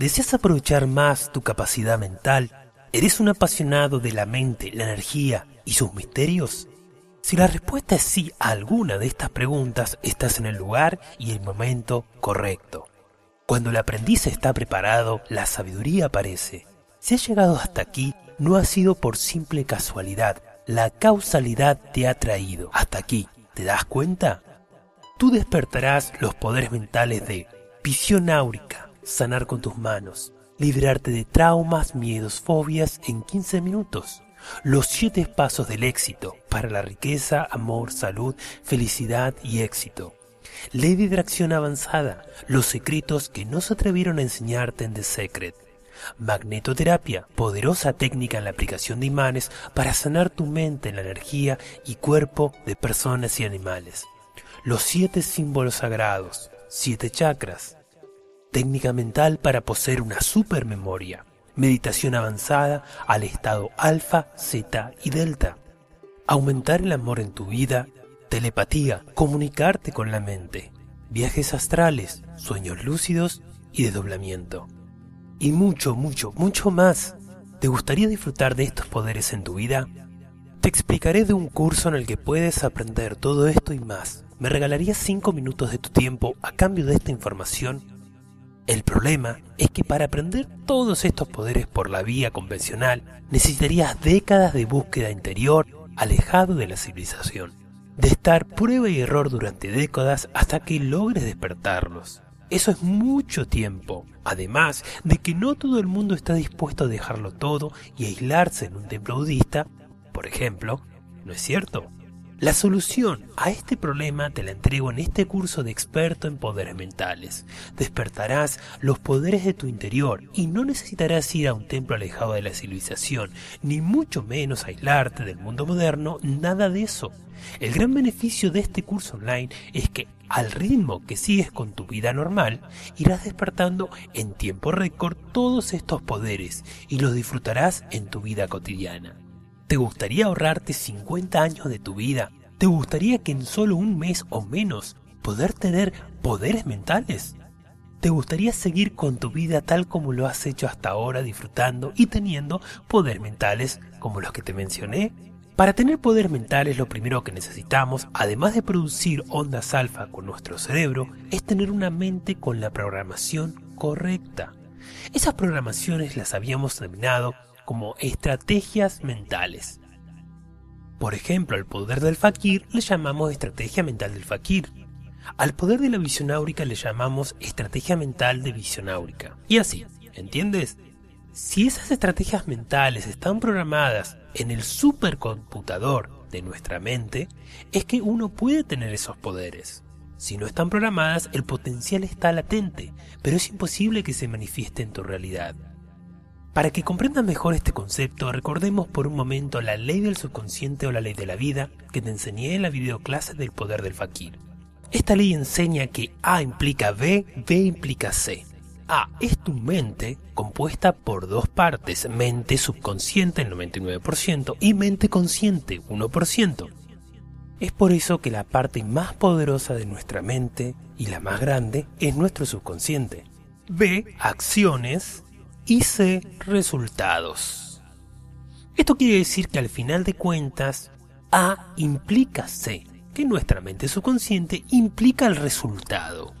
¿Deseas aprovechar más tu capacidad mental? ¿Eres un apasionado de la mente, la energía y sus misterios? Si la respuesta es sí a alguna de estas preguntas, estás en el lugar y el momento correcto. Cuando el aprendiz está preparado, la sabiduría aparece. Si has llegado hasta aquí, no ha sido por simple casualidad. La causalidad te ha traído hasta aquí. ¿Te das cuenta? Tú despertarás los poderes mentales de visión áurica, sanar con tus manos, librarte de traumas, miedos, fobias en 15 minutos. Los siete pasos del éxito para la riqueza, amor, salud, felicidad y éxito. Ley de atracción avanzada, los secretos que no se atrevieron a enseñarte en The Secret. Magnetoterapia, poderosa técnica en la aplicación de imanes para sanar tu mente, la energía y cuerpo de personas y animales. Los siete símbolos sagrados, siete chakras, técnica mental para poseer una supermemoria, meditación avanzada al estado alfa, zeta y delta, aumentar el amor en tu vida, telepatía, comunicarte con la mente, viajes astrales, sueños lúcidos y desdoblamiento. Y mucho, mucho, mucho más. ¿Te gustaría disfrutar de estos poderes en tu vida? Te explicaré de un curso en el que puedes aprender todo esto y más. ¿Me regalarías 5 minutos de tu tiempo a cambio de esta información? El problema es que para aprender todos estos poderes por la vía convencional necesitarías décadas de búsqueda interior alejado de la civilización, de estar prueba y error durante décadas hasta que logres despertarlos. Eso es mucho tiempo, además de que no todo el mundo está dispuesto a dejarlo todo y aislarse en un templo budista, por ejemplo, ¿no es cierto? La solución a este problema te la entrego en este curso de experto en poderes mentales. Despertarás los poderes de tu interior y no necesitarás ir a un templo alejado de la civilización, ni mucho menos aislarte del mundo moderno, nada de eso. El gran beneficio de este curso online es que al ritmo que sigues con tu vida normal, irás despertando en tiempo récord todos estos poderes y los disfrutarás en tu vida cotidiana. ¿Te gustaría ahorrarte 50 años de tu vida? ¿Te gustaría que en solo un mes o menos poder tener poderes mentales? ¿Te gustaría seguir con tu vida tal como lo has hecho hasta ahora disfrutando y teniendo poderes mentales como los que te mencioné? Para tener poderes mentales lo primero que necesitamos, además de producir ondas alfa con nuestro cerebro, es tener una mente con la programación correcta. Esas programaciones las habíamos denominado como estrategias mentales. Por ejemplo, al poder del fakir le llamamos estrategia mental del fakir. Al poder de la visión áurica le llamamos estrategia mental de visión áurica. Y así, ¿entiendes? Si esas estrategias mentales están programadas en el supercomputador de nuestra mente, es que uno puede tener esos poderes. Si no están programadas, el potencial está latente, pero es imposible que se manifieste en tu realidad. Para que comprendas mejor este concepto, recordemos por un momento la ley del subconsciente o la ley de la vida que te enseñé en la videoclase del poder del fakir. Esta ley enseña que A implica B, B implica C. A es tu mente compuesta por dos partes, mente subconsciente el 99% y mente consciente 1%. Es por eso que la parte más poderosa de nuestra mente y la más grande es nuestro subconsciente. B, acciones hice resultados. Esto quiere decir que al final de cuentas, A implica C, que nuestra mente subconsciente implica el resultado.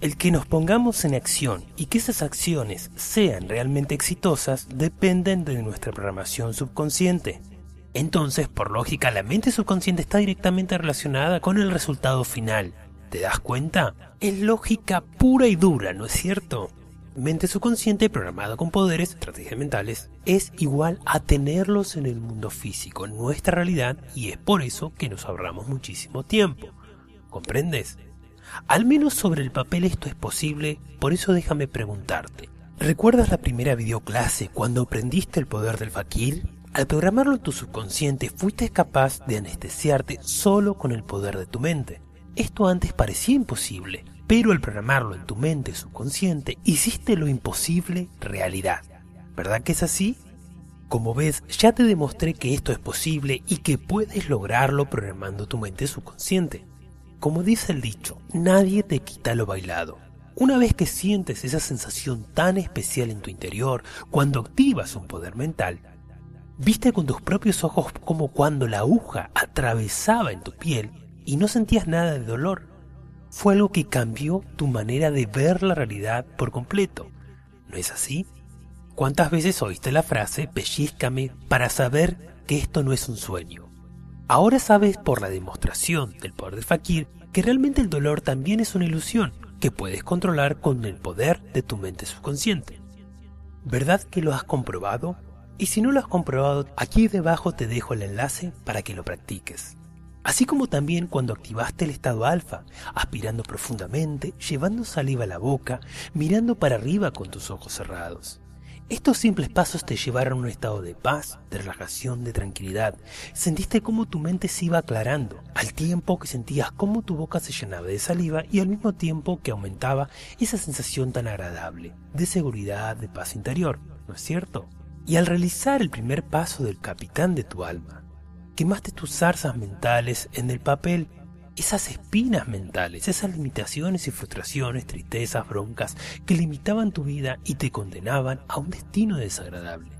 El que nos pongamos en acción y que esas acciones sean realmente exitosas dependen de nuestra programación subconsciente. Entonces, por lógica, la mente subconsciente está directamente relacionada con el resultado final. ¿Te das cuenta? Es lógica pura y dura, ¿no es cierto? Mente subconsciente programada con poderes, estrategias mentales, es igual a tenerlos en el mundo físico, nuestra realidad, y es por eso que nos ahorramos muchísimo tiempo. ¿Comprendes? Al menos sobre el papel esto es posible, por eso déjame preguntarte, ¿Recuerdas la primera videoclase cuando aprendiste el poder del fakir? Al programarlo en tu subconsciente fuiste capaz de anestesiarte solo con el poder de tu mente. Esto antes parecía imposible, pero al programarlo en tu mente subconsciente hiciste lo imposible realidad. ¿Verdad que es así? Como ves, ya te demostré que esto es posible y que puedes lograrlo programando tu mente subconsciente. Como dice el dicho, nadie te quita lo bailado. Una vez que sientes esa sensación tan especial en tu interior, cuando activas un poder mental, viste con tus propios ojos como cuando la aguja atravesaba en tu piel y no sentías nada de dolor. Fue algo que cambió tu manera de ver la realidad por completo. ¿No es así? ¿Cuántas veces oíste la frase pellizcame para saber que esto no es un sueño? Ahora sabes por la demostración del poder del fakir que realmente el dolor también es una ilusión que puedes controlar con el poder de tu mente subconsciente. ¿Verdad que lo has comprobado? Y si no lo has comprobado, aquí debajo te dejo el enlace para que lo practiques. Así como también cuando activaste el estado alfa, aspirando profundamente, llevando saliva a la boca, mirando para arriba con tus ojos cerrados. Estos simples pasos te llevaron a un estado de paz, de relajación, de tranquilidad. Sentiste cómo tu mente se iba aclarando, al tiempo que sentías cómo tu boca se llenaba de saliva y al mismo tiempo que aumentaba esa sensación tan agradable, de seguridad, de paz interior, ¿no es cierto? Y al realizar el primer paso del capitán de tu alma, quemaste tus zarzas mentales en el papel esas espinas mentales, esas limitaciones y frustraciones, tristezas, broncas que limitaban tu vida y te condenaban a un destino desagradable.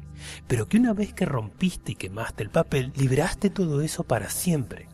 Pero que una vez que rompiste y quemaste el papel, liberaste todo eso para siempre.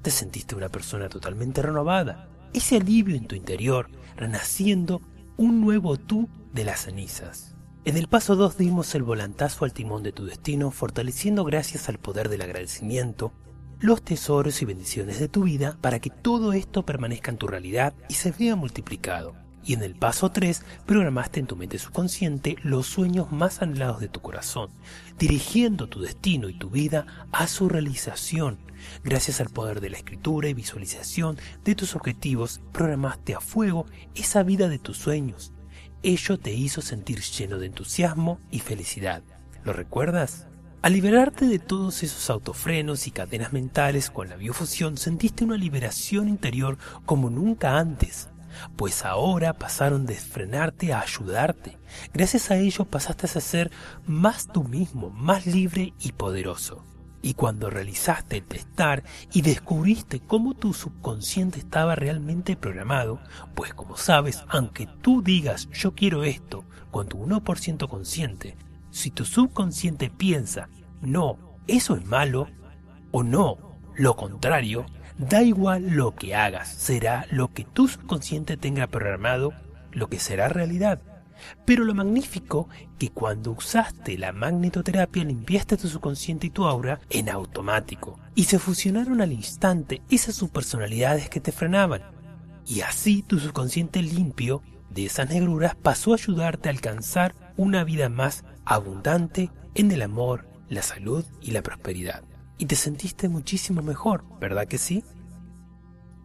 Te sentiste una persona totalmente renovada. Ese alivio en tu interior, renaciendo un nuevo tú de las cenizas. En el paso 2 dimos el volantazo al timón de tu destino, fortaleciendo gracias al poder del agradecimiento, los tesoros y bendiciones de tu vida para que todo esto permanezca en tu realidad y se vea multiplicado. Y en el paso 3 programaste en tu mente subconsciente los sueños más anhelados de tu corazón, dirigiendo tu destino y tu vida a su realización. Gracias al poder de la escritura y visualización de tus objetivos, programaste a fuego esa vida de tus sueños. Ello te hizo sentir lleno de entusiasmo y felicidad. ¿Lo recuerdas? Al liberarte de todos esos autofrenos y cadenas mentales con la biofusión, sentiste una liberación interior como nunca antes, pues ahora pasaron de frenarte a ayudarte. Gracias a ello pasaste a ser más tú mismo, más libre y poderoso. Y cuando realizaste el testar y descubriste cómo tu subconsciente estaba realmente programado, pues como sabes, aunque tú digas yo quiero esto con tu 1% consciente, si tu subconsciente piensa, no, eso es malo, o no, lo contrario, da igual lo que hagas, será lo que tu subconsciente tenga programado, lo que será realidad. Pero lo magnífico que cuando usaste la magnetoterapia limpiaste tu subconsciente y tu aura en automático y se fusionaron al instante esas subpersonalidades que te frenaban. Y así tu subconsciente limpio de esas negruras pasó a ayudarte a alcanzar una vida más abundante en el amor, la salud y la prosperidad. Y te sentiste muchísimo mejor, ¿verdad que sí?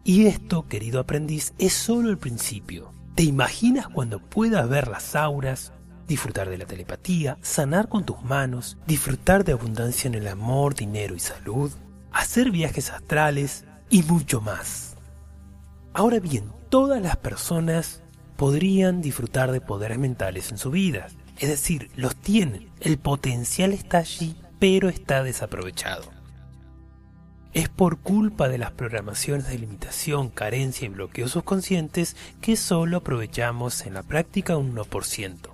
Y esto, querido aprendiz, es solo el principio. ¿Te imaginas cuando puedas ver las auras, disfrutar de la telepatía, sanar con tus manos, disfrutar de abundancia en el amor, dinero y salud, hacer viajes astrales y mucho más? Ahora bien, todas las personas podrían disfrutar de poderes mentales en su vida, es decir, los tienen. El potencial está allí, pero está desaprovechado. Es por culpa de las programaciones de limitación, carencia y bloqueos subconscientes que solo aprovechamos en la práctica un 1%.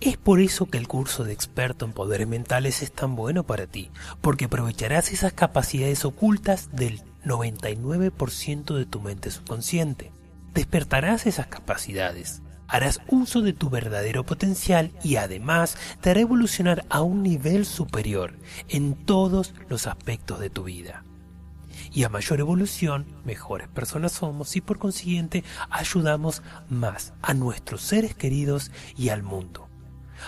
Es por eso que el curso de experto en poderes mentales es tan bueno para ti, porque aprovecharás esas capacidades ocultas del 99% de tu mente subconsciente. Despertarás esas capacidades, harás uso de tu verdadero potencial y además te hará evolucionar a un nivel superior en todos los aspectos de tu vida. Y a mayor evolución, mejores personas somos y por consiguiente ayudamos más a nuestros seres queridos y al mundo.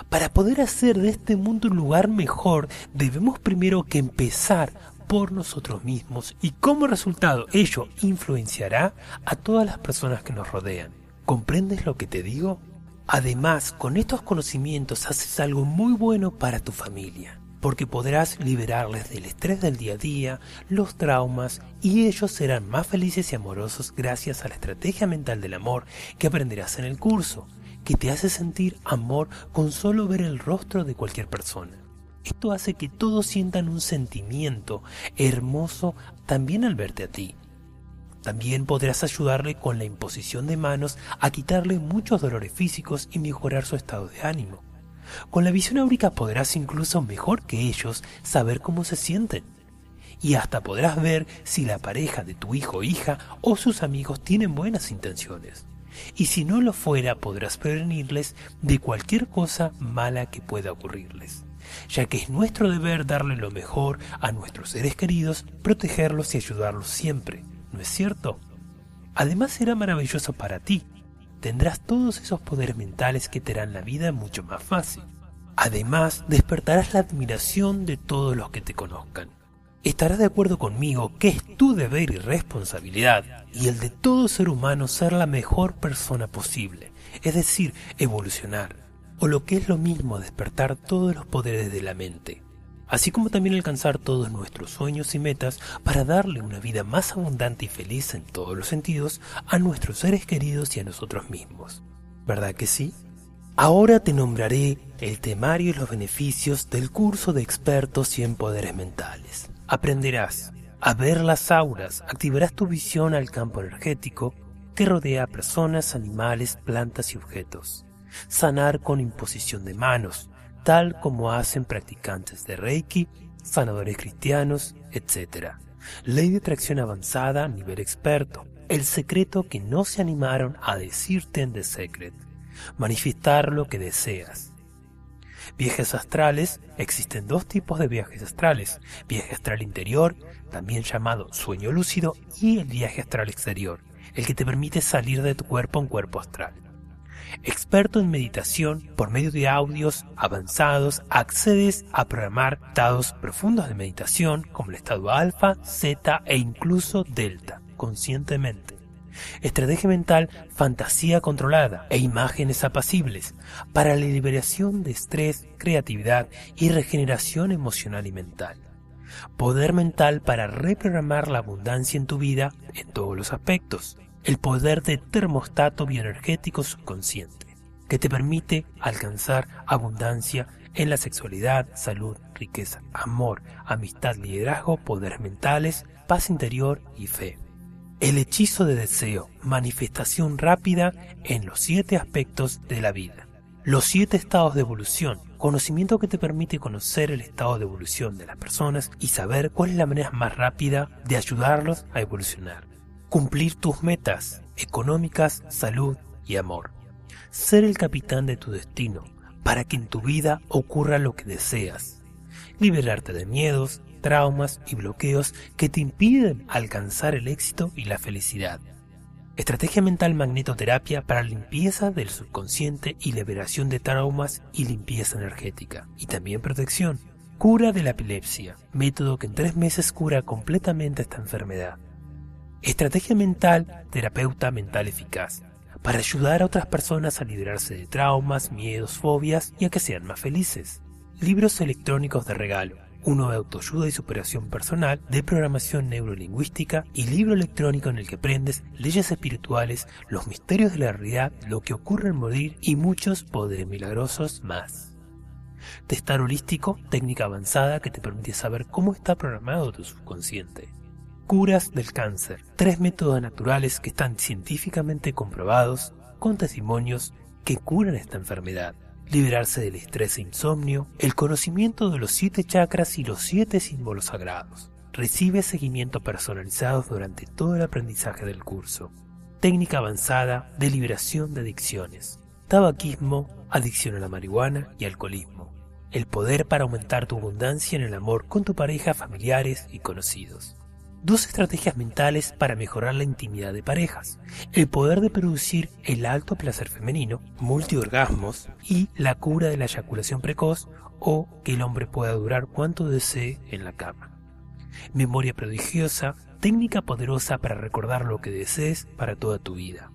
Para poder hacer de este mundo un lugar mejor, debemos primero que empezar por nosotros mismos y como resultado ello influenciará a todas las personas que nos rodean. ¿Comprendes lo que te digo? Además, con estos conocimientos haces algo muy bueno para tu familia, porque podrás liberarles del estrés del día a día, los traumas, y ellos serán más felices y amorosos gracias a la estrategia mental del amor que aprenderás en el curso, que te hace sentir amor con solo ver el rostro de cualquier persona. Esto hace que todos sientan un sentimiento hermoso también al verte a ti. También podrás ayudarle con la imposición de manos a quitarle muchos dolores físicos y mejorar su estado de ánimo. Con la visión áurica podrás incluso mejor que ellos saber cómo se sienten. Y hasta podrás ver si la pareja de tu hijo o hija o sus amigos tienen buenas intenciones. Y si no lo fuera podrás prevenirles de cualquier cosa mala que pueda ocurrirles ya que es nuestro deber darle lo mejor a nuestros seres queridos, protegerlos y ayudarlos siempre, ¿no es cierto? Además será maravilloso para ti. Tendrás todos esos poderes mentales que te harán la vida mucho más fácil. Además, despertarás la admiración de todos los que te conozcan. Estarás de acuerdo conmigo que es tu deber y responsabilidad, y el de todo ser humano ser la mejor persona posible, es decir, evolucionar, o lo que es lo mismo despertar todos los poderes de la mente así como también alcanzar todos nuestros sueños y metas para darle una vida más abundante y feliz en todos los sentidos a nuestros seres queridos y a nosotros mismos. ¿Verdad que sí? Ahora te nombraré el temario y los beneficios del curso de expertos y en poderes mentales. Aprenderás a ver las auras, activarás tu visión al campo energético que rodea a personas, animales, plantas y objetos. Sanar con imposición de manos, tal como hacen practicantes de Reiki, sanadores cristianos, etc. Ley de atracción avanzada nivel experto. El secreto que no se animaron a decirte en The Secret. Manifestar lo que deseas. Viajes astrales. Existen dos tipos de viajes astrales. Viaje astral interior, también llamado sueño lúcido, y el viaje astral exterior, el que te permite salir de tu cuerpo un cuerpo astral. Experto en meditación, por medio de audios avanzados, accedes a programar estados profundos de meditación como el estado alfa, zeta e incluso delta, conscientemente. Estrategia mental, fantasía controlada e imágenes apacibles para la liberación de estrés, creatividad y regeneración emocional y mental. Poder mental para reprogramar la abundancia en tu vida en todos los aspectos el poder de termostato bioenergético subconsciente, que te permite alcanzar abundancia en la sexualidad, salud, riqueza, amor, amistad, liderazgo, poderes mentales, paz interior y fe. El hechizo de deseo, manifestación rápida en los siete aspectos de la vida. Los siete estados de evolución, conocimiento que te permite conocer el estado de evolución de las personas y saber cuál es la manera más rápida de ayudarlos a evolucionar cumplir tus metas económicas, salud y amor. Ser el capitán de tu destino para que en tu vida ocurra lo que deseas. Liberarte de miedos, traumas y bloqueos que te impiden alcanzar el éxito y la felicidad. Estrategia mental magnetoterapia para limpieza del subconsciente y liberación de traumas y limpieza energética. Y también protección. Cura de la epilepsia, método que en tres meses cura completamente esta enfermedad. Estrategia mental, terapeuta mental eficaz, para ayudar a otras personas a librarse de traumas, miedos, fobias y a que sean más felices. Libros electrónicos de regalo, uno de autoayuda y superación personal, de programación neurolingüística y libro electrónico en el que aprendes leyes espirituales, los misterios de la realidad, lo que ocurre al morir y muchos poderes milagrosos más. Testar holístico, técnica avanzada que te permite saber cómo está programado tu subconsciente. Curas del cáncer. Tres métodos naturales que están científicamente comprobados con testimonios que curan esta enfermedad. Liberarse del estrés e insomnio, el conocimiento de los siete chakras y los siete símbolos sagrados. Recibe seguimiento personalizado durante todo el aprendizaje del curso. Técnica avanzada de liberación de adicciones. Tabaquismo, adicción a la marihuana y alcoholismo. El poder para aumentar tu abundancia en el amor con tu pareja, familiares y conocidos dos estrategias mentales para mejorar la intimidad de parejas, el poder de producir el alto placer femenino, multiorgasmos y la cura de la eyaculación precoz o que el hombre pueda durar cuanto desee en la cama. Memoria prodigiosa, técnica poderosa para recordar lo que desees para toda tu vida.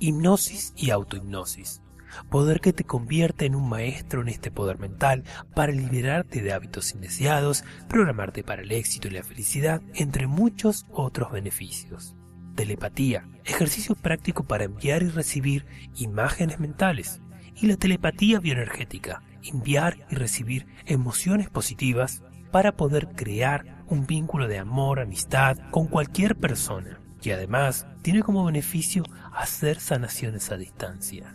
Hipnosis y autohipnosis. Poder que te convierte en un maestro en este poder mental para liberarte de hábitos indeseados, programarte para el éxito y la felicidad, entre muchos otros beneficios. Telepatía, ejercicio práctico para enviar y recibir imágenes mentales. Y la telepatía bioenergética, enviar y recibir emociones positivas para poder crear un vínculo de amor, amistad con cualquier persona. Y además tiene como beneficio hacer sanaciones a distancia.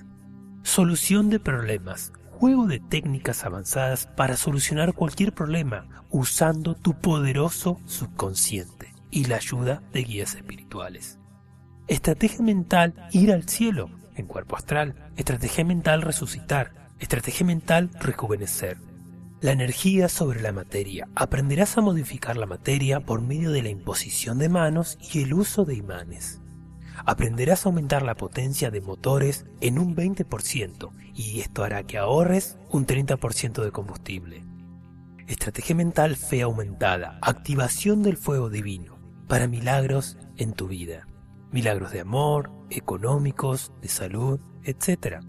Solución de problemas. Juego de técnicas avanzadas para solucionar cualquier problema usando tu poderoso subconsciente y la ayuda de guías espirituales. Estrategia mental ir al cielo en cuerpo astral. Estrategia mental resucitar. Estrategia mental rejuvenecer. La energía sobre la materia. Aprenderás a modificar la materia por medio de la imposición de manos y el uso de imanes aprenderás a aumentar la potencia de motores en un 20% y esto hará que ahorres un 30% de combustible. Estrategia mental fe aumentada, activación del fuego divino para milagros en tu vida. Milagros de amor, económicos, de salud, etc.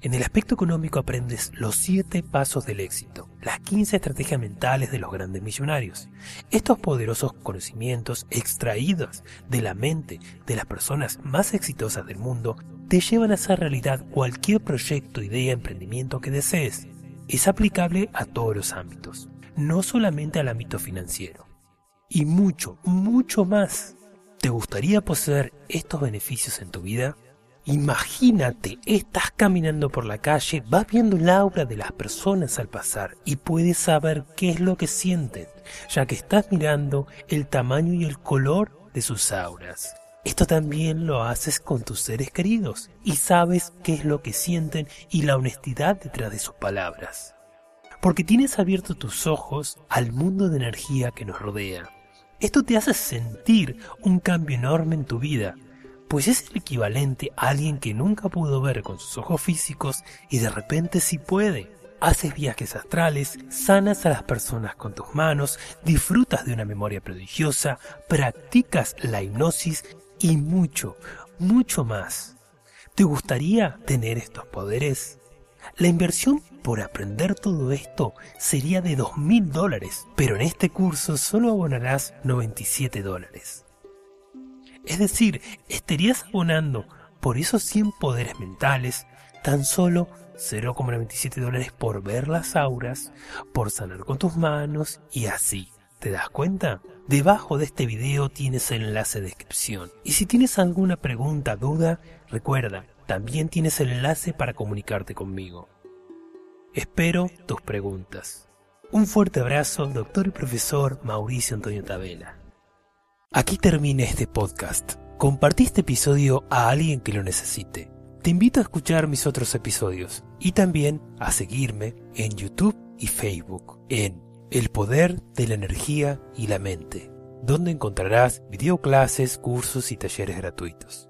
En el aspecto económico aprendes los siete pasos del éxito, las 15 estrategias mentales de los grandes millonarios. Estos poderosos conocimientos extraídos de la mente de las personas más exitosas del mundo te llevan a hacer realidad cualquier proyecto, idea, emprendimiento que desees. Es aplicable a todos los ámbitos, no solamente al ámbito financiero. Y mucho, mucho más. ¿Te gustaría poseer estos beneficios en tu vida? Imagínate, estás caminando por la calle, vas viendo el aura de las personas al pasar y puedes saber qué es lo que sienten, ya que estás mirando el tamaño y el color de sus auras. Esto también lo haces con tus seres queridos y sabes qué es lo que sienten y la honestidad detrás de sus palabras. Porque tienes abierto tus ojos al mundo de energía que nos rodea. Esto te hace sentir un cambio enorme en tu vida pues es el equivalente a alguien que nunca pudo ver con sus ojos físicos y de repente sí puede. Haces viajes astrales, sanas a las personas con tus manos, disfrutas de una memoria prodigiosa, practicas la hipnosis y mucho, mucho más. ¿Te gustaría tener estos poderes? La inversión por aprender todo esto sería de dos mil dólares, pero en este curso solo abonarás 97 dólares. Es decir, estarías abonando por esos 100 poderes mentales tan solo 0,97 dólares por ver las auras, por sanar con tus manos y así. ¿Te das cuenta? Debajo de este video tienes el enlace de descripción. Y si tienes alguna pregunta, duda, recuerda, también tienes el enlace para comunicarte conmigo. Espero tus preguntas. Un fuerte abrazo, doctor y profesor Mauricio Antonio Tabela. Aquí termina este podcast. Compartí este episodio a alguien que lo necesite. Te invito a escuchar mis otros episodios y también a seguirme en YouTube y Facebook en El Poder de la Energía y la Mente, donde encontrarás videoclases, cursos y talleres gratuitos.